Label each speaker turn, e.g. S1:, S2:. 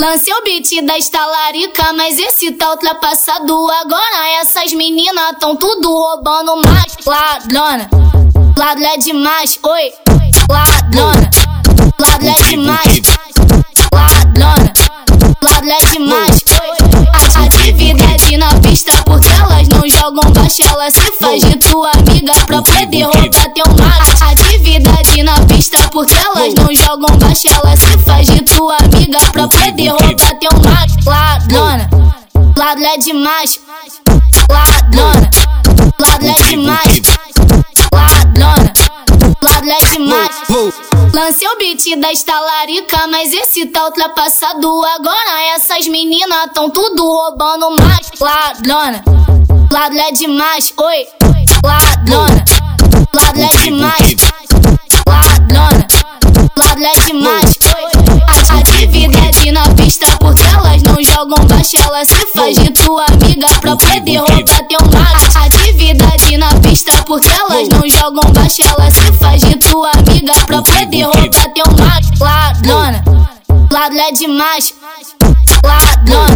S1: Lance o beat da estalarica, mas esse tá ultrapassado. Agora essas meninas tão tudo roubando mais. Ladrona, é demais, oi. Ladrona, elas não jogam baixo. Ela se faz de tua amiga pra poder roubar teu macho. Atividade na pista, porque elas não jogam baixo. Ela se faz de tua amiga pra poder roubar teu macho. Ladrona, ladrona é demais. Ladrona, ladrona é demais. Ladrona, ladrona é demais. Lancei o beat da estalarica, mas esse tá ultrapassado. Agora essas meninas tão tudo roubando mais. Ladrona, ladrona é demais, oi. Ladrona, ladrona é demais. Ladrona, ladrona é demais, oi. Atividade na pista, porque elas não jogam baixo. Ela se faz de tua amiga pra poder roubar teu macho. Atividade na pista, porque elas não jogam baixo. Ela se faz de tua amiga pra poder roubar teu macho. Ladrona, ladrona é demais. Ladrona, é